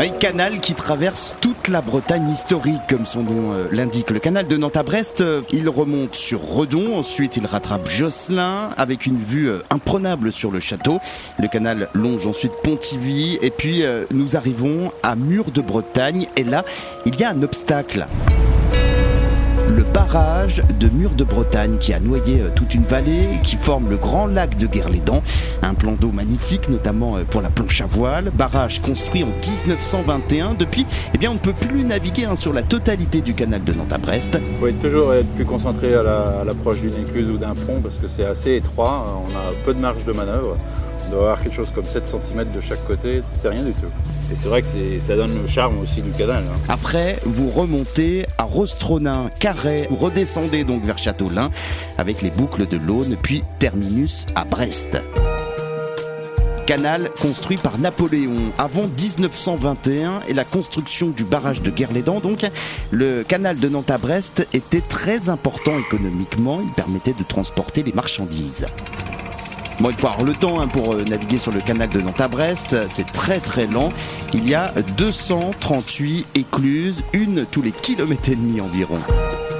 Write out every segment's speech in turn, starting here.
Un canal qui traverse toute la Bretagne historique, comme son nom euh, l'indique. Le canal de Nantes à Brest, euh, il remonte sur Redon, ensuite il rattrape Josselin, avec une vue euh, imprenable sur le château. Le canal longe ensuite Pontivy, et puis nous arrivons à Mur de Bretagne, et là, il y a un obstacle le barrage de Mur de Bretagne qui a noyé euh, toute une vallée, qui forme le grand lac de Guerlédan, un plan d'eau magnifique notamment euh, pour la planche à voile, barrage construit en 1921. Depuis, eh bien, on ne peut plus naviguer hein, sur la totalité du canal de Nantes à Brest. Il faut être toujours plus concentré à l'approche d'une écluse ou d'un pont parce que c'est assez étroit, on a peu de marge de manœuvre doit avoir quelque chose comme 7 cm de chaque côté, c'est rien du tout. Et c'est vrai que ça donne le charme aussi du canal. Hein. Après, vous remontez à Rostronin, Carré, vous redescendez donc vers Châteaulin avec les boucles de l'Aune, puis terminus à Brest canal construit par Napoléon avant 1921 et la construction du barrage de Guerlédan. Donc, le canal de Nantes à Brest était très important économiquement. Il permettait de transporter les marchandises. Bon, il faut avoir le temps hein, pour euh, naviguer sur le canal de Nantes à Brest. C'est très très lent. Il y a 238 écluses, une tous les kilomètres et demi environ.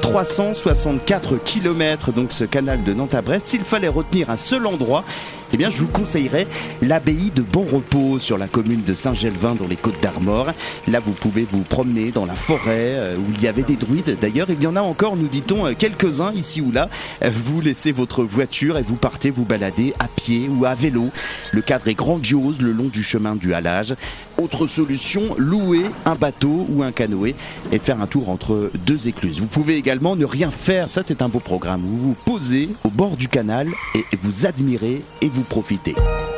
364 km donc ce canal de Nantes à Brest. S'il fallait retenir un seul endroit, eh bien, je vous conseillerais l'abbaye de Bon Repos sur la commune de Saint-Gelvin dans les Côtes d'Armor. Là, vous pouvez vous promener dans la forêt euh, où il y avait des druides. D'ailleurs, il y en a encore, nous dit-on, euh, quelques-uns ici ou là. Euh, vous laissez votre voiture et vous partez vous balader à pied ou à vélo. Le cadre est grandiose le long du chemin du halage. Autre solution, louer un bateau ou un canoë et faire un tour entre deux écluses. Vous pouvez également ne rien faire, ça c'est un beau programme. Vous vous posez au bord du canal et vous admirez et vous profiter.